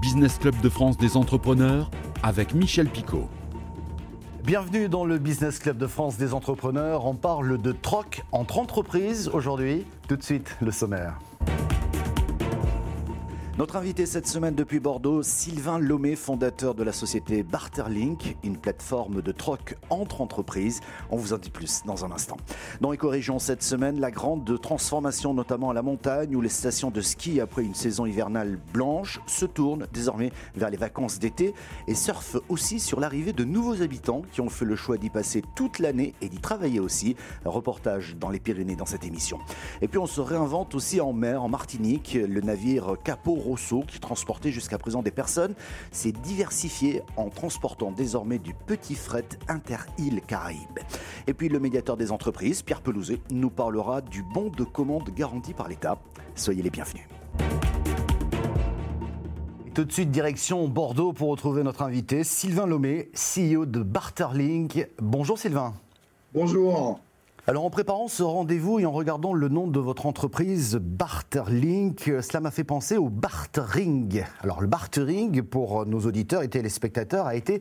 Business Club de France des entrepreneurs avec Michel Picot. Bienvenue dans le Business Club de France des entrepreneurs. On parle de troc entre entreprises aujourd'hui. Tout de suite, le sommaire. Notre invité cette semaine depuis Bordeaux, Sylvain Lomé, fondateur de la société Barterlink, une plateforme de troc entre entreprises. On vous en dit plus dans un instant. Dans Éco-Région cette semaine, la grande transformation notamment à la montagne où les stations de ski après une saison hivernale blanche se tournent désormais vers les vacances d'été et surfent aussi sur l'arrivée de nouveaux habitants qui ont fait le choix d'y passer toute l'année et d'y travailler aussi. Reportage dans les Pyrénées dans cette émission. Et puis on se réinvente aussi en mer, en Martinique, le navire Capot Qui transportait jusqu'à présent des personnes, s'est diversifié en transportant désormais du petit fret inter-îles Caraïbes. Et puis le médiateur des entreprises, Pierre Pelouzet, nous parlera du bon de commande garanti par l'État. Soyez les bienvenus. Tout de suite, direction Bordeaux pour retrouver notre invité, Sylvain Lomé, CEO de Barterlink. Bonjour Sylvain. Bonjour. Alors en préparant ce rendez-vous et en regardant le nom de votre entreprise, Barterlink, cela m'a fait penser au bartering. Alors le bartering, pour nos auditeurs et téléspectateurs, a été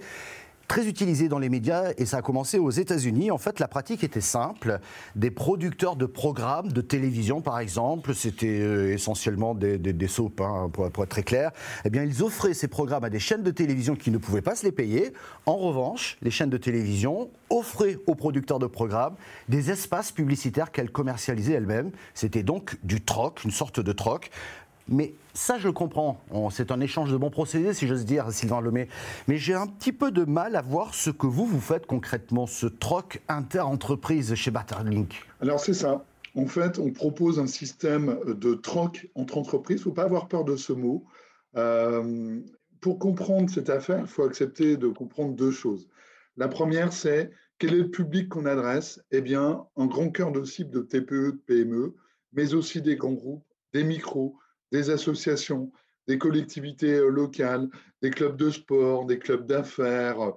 très utilisé dans les médias et ça a commencé aux États-Unis. En fait, la pratique était simple. Des producteurs de programmes de télévision, par exemple, c'était euh, essentiellement des, des, des hein, pour, pour, être très clair. Eh bien, ils offraient ces programmes à des chaînes de télévision qui ne pouvaient pas se les payer. En revanche, les chaînes de télévision offraient aux producteurs de programmes des espaces publicitaires qu'elles commercialisaient elles-mêmes. C'était donc du troc, une sorte de troc. Mais ça, je comprends. C'est un échange de bons procédés, si j'ose dire, Sylvain Lemay. Mais j'ai un petit peu de mal à voir ce que vous, vous faites concrètement, ce troc inter-entreprise chez Batterlink. Alors, c'est ça. En fait, on propose un système de troc entre entreprises. Il ne faut pas avoir peur de ce mot. Euh, pour comprendre cette affaire, il faut accepter de comprendre deux choses. La première, c'est quel est le public qu'on adresse? Eh bien, un grand cœur de cible de TPE, de PME, mais aussi des grands groupes, des micros, des associations, des collectivités locales, des clubs de sport, des clubs d'affaires,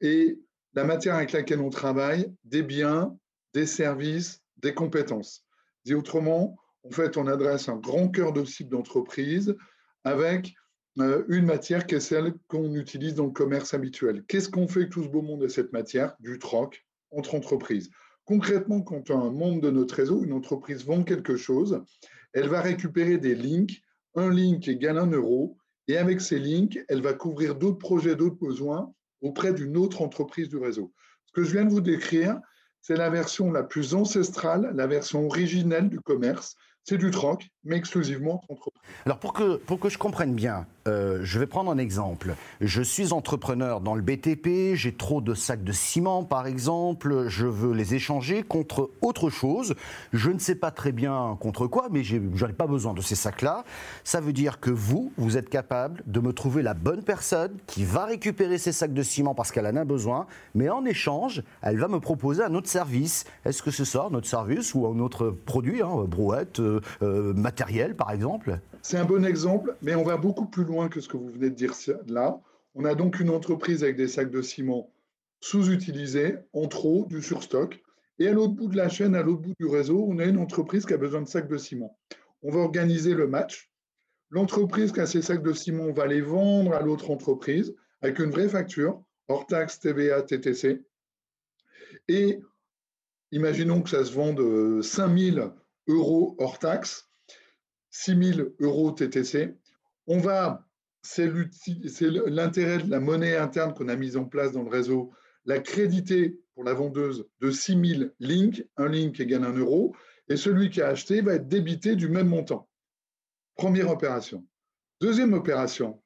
et la matière avec laquelle on travaille, des biens, des services, des compétences. Dit autrement, en fait, on adresse un grand cœur de cible d'entreprise avec une matière qui est celle qu'on utilise dans le commerce habituel. Qu'est-ce qu'on fait avec tout ce beau monde de cette matière? Du troc entre entreprises. Concrètement, quand un membre de notre réseau, une entreprise vend quelque chose, elle va récupérer des links. Un link égale un euro. Et avec ces links, elle va couvrir d'autres projets, d'autres besoins auprès d'une autre entreprise du réseau. Ce que je viens de vous décrire, c'est la version la plus ancestrale, la version originelle du commerce. C'est du troc, mais exclusivement entre entreprises. Alors pour que, pour que je comprenne bien, euh, je vais prendre un exemple. Je suis entrepreneur dans le BTP, j'ai trop de sacs de ciment par exemple, je veux les échanger contre autre chose. Je ne sais pas très bien contre quoi, mais je n'en ai pas besoin de ces sacs-là. Ça veut dire que vous, vous êtes capable de me trouver la bonne personne qui va récupérer ces sacs de ciment parce qu'elle en a besoin, mais en échange, elle va me proposer un autre service. Est-ce que ce sera notre service ou un autre produit, hein, brouette, euh, euh, matériel par exemple C'est un bon exemple, mais on va beaucoup plus loin que ce que vous venez de dire là. On a donc une entreprise avec des sacs de ciment sous-utilisés, en trop, du surstock. Et à l'autre bout de la chaîne, à l'autre bout du réseau, on a une entreprise qui a besoin de sacs de ciment. On va organiser le match. L'entreprise qui a ces sacs de ciment va les vendre à l'autre entreprise avec une vraie facture, hors taxe, TVA, TTC. Et imaginons que ça se vende 5000 euros hors taxe, 6000 euros TTC. On va c'est l'intérêt de la monnaie interne qu'on a mise en place dans le réseau, la créditer pour la vendeuse de 6 000 links, un link égale un euro, et celui qui a acheté va être débité du même montant. Première opération. Deuxième opération,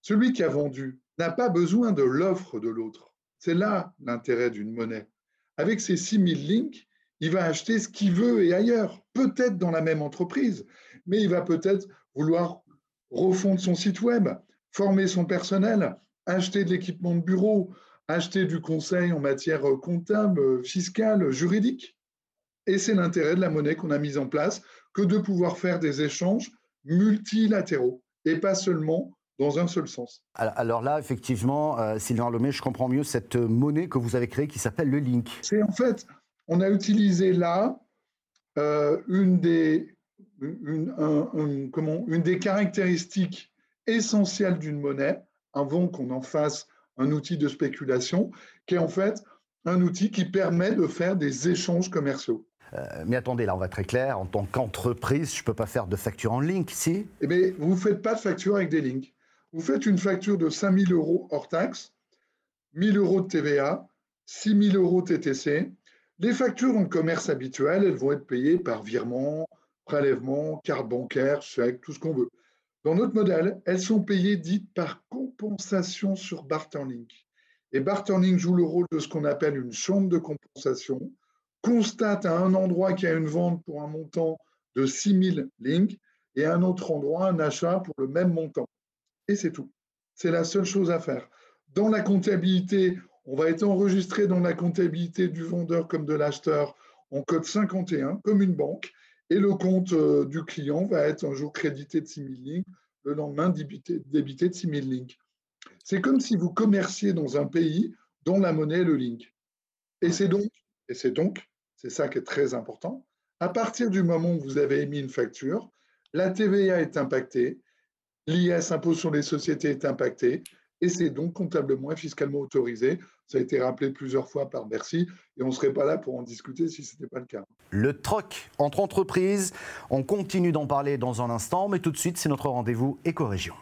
celui qui a vendu n'a pas besoin de l'offre de l'autre. C'est là l'intérêt d'une monnaie. Avec ces 6 000 links, il va acheter ce qu'il veut et ailleurs, peut-être dans la même entreprise, mais il va peut-être vouloir refondre son site web, former son personnel, acheter de l'équipement de bureau, acheter du conseil en matière comptable, fiscale, juridique. Et c'est l'intérêt de la monnaie qu'on a mise en place que de pouvoir faire des échanges multilatéraux et pas seulement dans un seul sens. Alors là, effectivement, euh, Sylvain Lomé, je comprends mieux cette monnaie que vous avez créée qui s'appelle le Link. C'est en fait, on a utilisé là euh, une des une, comment, une des caractéristiques essentielles d'une monnaie, avant qu'on en fasse un outil de spéculation, qui est en fait un outil qui permet de faire des échanges commerciaux. Euh, mais attendez, là, on va très clair. En tant qu'entreprise, je ne peux pas faire de facture en link, si? Eh bien, vous ne faites pas de facture avec des links. Vous faites une facture de 5 000 euros hors taxe, 1 000 euros de TVA, 6 000 euros TTC. Les factures le commerce habituel, elles vont être payées par virement, prélèvement, carte bancaire, chèque, tout ce qu'on veut. Dans notre modèle, elles sont payées dites par compensation sur Barterlink. Et Barterlink joue le rôle de ce qu'on appelle une chambre de compensation, constate à un endroit qu'il y a une vente pour un montant de 6000 links et à un autre endroit un achat pour le même montant. Et c'est tout. C'est la seule chose à faire. Dans la comptabilité, on va être enregistré dans la comptabilité du vendeur comme de l'acheteur en code 51, comme une banque, et le compte euh, du client va être un jour crédité de 6000 links, le lendemain débité, débité de 6000 links. C'est comme si vous commerciez dans un pays dont la monnaie est le link. Et c'est donc, et c'est donc, c'est ça qui est très important, à partir du moment où vous avez émis une facture, la TVA est impactée, l'IS, impôt sur les sociétés, est impacté, et c'est donc comptablement et fiscalement autorisé. Ça a été rappelé plusieurs fois par Bercy et on ne serait pas là pour en discuter si ce n'était pas le cas. Le troc entre entreprises, on continue d'en parler dans un instant, mais tout de suite, c'est notre rendez-vous éco-région.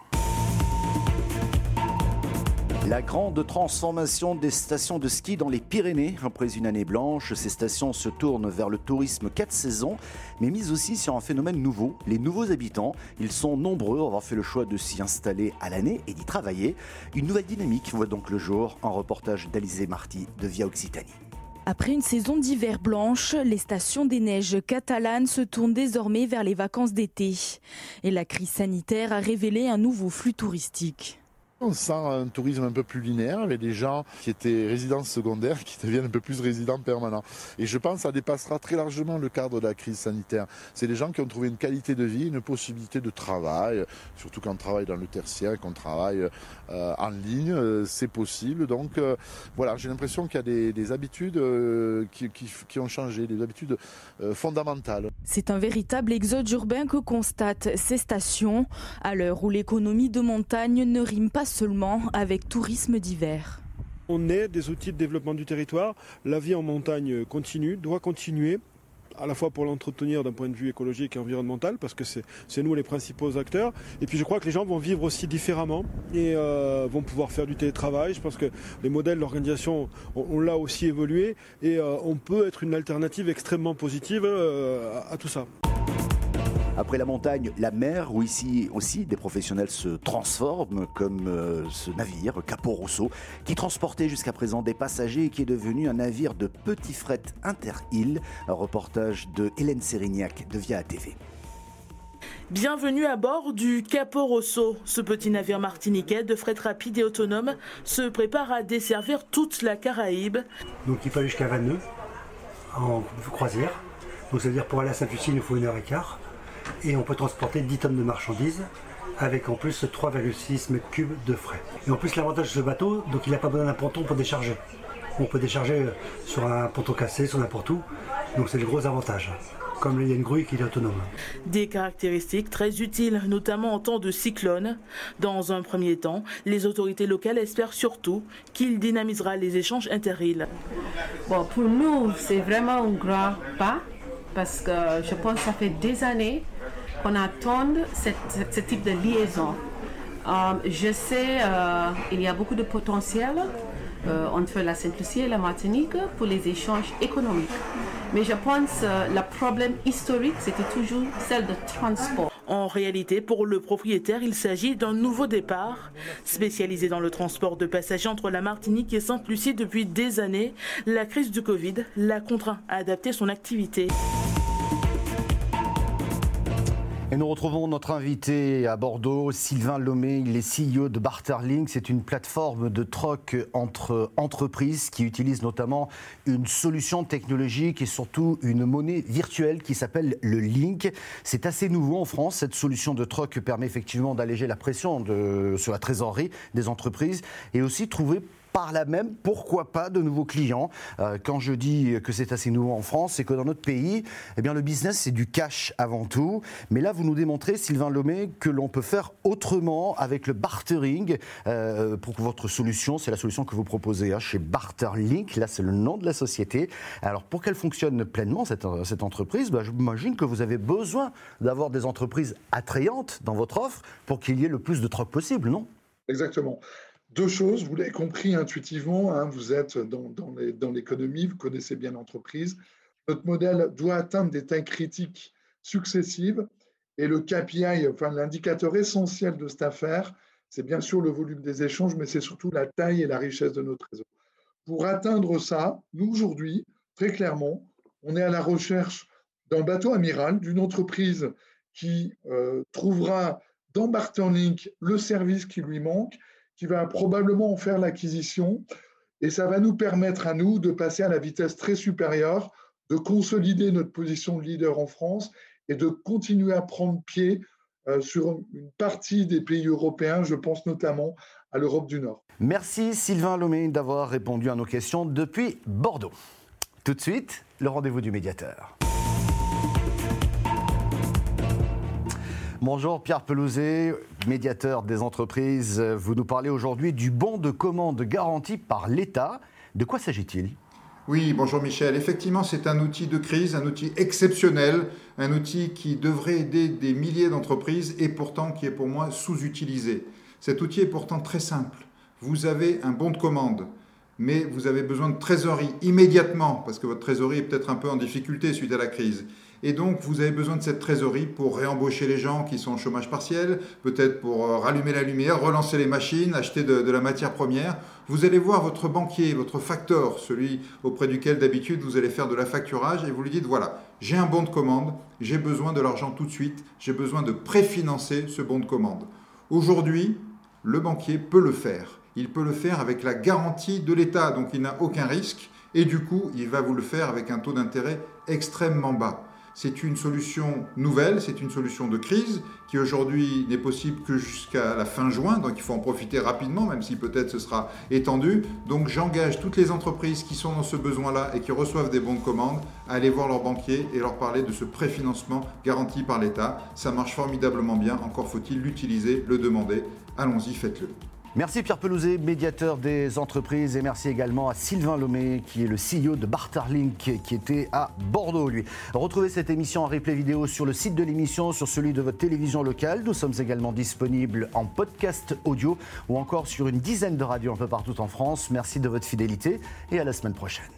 La grande transformation des stations de ski dans les Pyrénées. Après une année blanche, ces stations se tournent vers le tourisme 4 saisons, mais mise aussi sur un phénomène nouveau, les nouveaux habitants. Ils sont nombreux à avoir fait le choix de s'y installer à l'année et d'y travailler. Une nouvelle dynamique voit donc le jour. Un reportage d'Alizé Marty de Via Occitanie. Après une saison d'hiver blanche, les stations des neiges catalanes se tournent désormais vers les vacances d'été. Et la crise sanitaire a révélé un nouveau flux touristique. On sent un tourisme un peu plus linéaire avec des gens qui étaient résidents secondaires qui deviennent un peu plus résidents permanents. Et je pense que ça dépassera très largement le cadre de la crise sanitaire. C'est des gens qui ont trouvé une qualité de vie, une possibilité de travail, surtout quand on travaille dans le tertiaire, qu'on travaille euh, en ligne, euh, c'est possible. Donc euh, voilà, j'ai l'impression qu'il y a des, habitudes qui, qui, ont changé, des habitudes fondamentales. C'est un véritable exode urbain que constatent ces stations à l'heure où l'économie de montagne ne rime pas seulement avec tourisme d'hiver. On est des outils de développement du territoire. La vie en montagne continue, doit continuer à la fois pour l'entretenir d'un point de vue écologique et environnemental, parce que c'est nous les principaux acteurs. Et puis je crois que les gens vont vivre aussi différemment et euh, vont pouvoir faire du télétravail. Je pense que les modèles d'organisation ont, là aussi évolué et euh, on peut être une alternative extrêmement positive euh, à tout ça. Après la montagne, la mer, où ici aussi des professionnels se transforment, comme euh, ce navire Capo Rosso, qui transportait jusqu'à présent des passagers et qui est devenu un navire de petit fret inter-île. Un reportage de Hélène Sérignac de Via TV. Bienvenue à bord du Capo Rosso. Ce petit navire martiniquais de fret rapide et autonome se prépare à desservir toute la Caraïbe. Donc il aller jusqu'à 29 en croisière. Donc c'est-à-dire pour aller à Saint-Lucie, il nous faut une heure et quart et on peut transporter 10 tonnes de marchandises avec en plus 3,6 mètres cubes de frais. Et en plus l'avantage de ce bateau, donc il n'a pas besoin d'un ponton pour décharger. On peut décharger sur un ponton cassé, sur n'importe où, donc c'est le gros avantage comme il y a une grue qui est autonome. Des caractéristiques très utiles, notamment en temps de cyclone. Dans un premier temps, les autorités locales espèrent surtout qu'il dynamisera les échanges interilles. Bon, pour nous, c'est vraiment un grand pas parce que je pense que ça fait des années qu'on attend ce type de liaison. Euh, je sais qu'il euh, y a beaucoup de potentiel euh, entre la Sainte-Lucie et la Martinique pour les échanges économiques. Mais je pense que le problème historique, c'était toujours celle de transport. En réalité, pour le propriétaire, il s'agit d'un nouveau départ. Spécialisé dans le transport de passagers entre la Martinique et Sainte-Lucie depuis des années, la crise du Covid l'a contraint à adapter son activité. Et nous retrouvons notre invité à Bordeaux, Sylvain Lomé. Il est CEO de Barterlink. C'est une plateforme de troc entre entreprises qui utilise notamment une solution technologique et surtout une monnaie virtuelle qui s'appelle le Link. C'est assez nouveau en France. Cette solution de troc permet effectivement d'alléger la pression sur la trésorerie des entreprises et aussi trouver par là même, pourquoi pas, de nouveaux clients. Euh, quand je dis que c'est assez nouveau en France, c'est que dans notre pays, eh bien, le business, c'est du cash avant tout. Mais là, vous nous démontrez, Sylvain Lomé, que l'on peut faire autrement avec le bartering. Euh, pour votre solution, c'est la solution que vous proposez hein, chez Barterlink. Là, c'est le nom de la société. Alors, pour qu'elle fonctionne pleinement, cette, cette entreprise, bah, j'imagine que vous avez besoin d'avoir des entreprises attrayantes dans votre offre pour qu'il y ait le plus de troc possible, non? Exactement. Deux choses, vous l'avez compris intuitivement, hein, vous êtes dans, l'économie, vous connaissez bien l'entreprise. Notre modèle doit atteindre des tailles critiques successives et le KPI, enfin l'indicateur essentiel de cette affaire, c'est bien sûr le volume des échanges, mais c'est surtout la taille et la richesse de notre réseau. Pour atteindre ça, nous aujourd'hui, très clairement, on est à la recherche d'un bateau amiral, d'une entreprise qui euh, trouvera dans Barterlink le service qui lui manque qui va probablement en faire l'acquisition. Et ça va nous permettre à nous de passer à la vitesse très supérieure, de consolider notre position de leader en France et de continuer à prendre pied euh, sur une partie des pays européens, je pense notamment à l'Europe du Nord. Merci Sylvain Lomé d'avoir répondu à nos questions depuis Bordeaux. Tout de suite, le rendez-vous du médiateur. Bonjour Pierre Pelouzet, médiateur des entreprises. Vous nous parlez aujourd'hui du bon de commande garanti par l'État. De quoi s'agit-il? Oui, bonjour Michel. Effectivement, c'est un outil de crise, un outil exceptionnel, un outil qui devrait aider des milliers d'entreprises et pourtant qui est pour moi sous-utilisé. Cet outil est pourtant très simple. Vous avez un bon de commande, mais vous avez besoin de trésorerie immédiatement parce que votre trésorerie est peut-être un peu en difficulté suite à la crise. Et donc, vous avez besoin de cette trésorerie pour réembaucher les gens qui sont au chômage partiel, peut-être pour euh, rallumer la lumière, relancer les machines, acheter de, la matière première. Vous allez voir votre banquier, votre facteur, celui auprès duquel d'habitude vous allez faire de la facturage, et vous lui dites, voilà, j'ai un bon de commande, j'ai besoin de l'argent tout de suite, j'ai besoin de préfinancer ce bon de commande. Aujourd'hui, le banquier peut le faire. Il peut le faire avec la garantie de l'État, donc il n'a aucun risque, et du coup, il va vous le faire avec un taux d'intérêt extrêmement bas. C'est une solution nouvelle, c'est une solution de crise qui aujourd'hui n'est possible que jusqu'à la fin juin, donc il faut en profiter rapidement, même si peut-être ce sera étendu. Donc j'engage toutes les entreprises qui sont dans ce besoin-là et qui reçoivent des bons de commande à aller voir leur banquier et leur parler de ce préfinancement garanti par l'État. Ça marche formidablement bien, encore faut-il l'utiliser, le demander. Allons-y, faites-le. Merci Pierre Pelouzet, médiateur des entreprises, et merci également à Sylvain Lomé, qui est le CEO de Barterlink, qui était à Bordeaux, lui. Retrouvez cette émission en replay vidéo sur le site de l'émission, sur celui de votre télévision locale. Nous sommes également disponibles en podcast audio ou encore sur une dizaine de radios un peu partout en France. Merci de votre fidélité et à la semaine prochaine.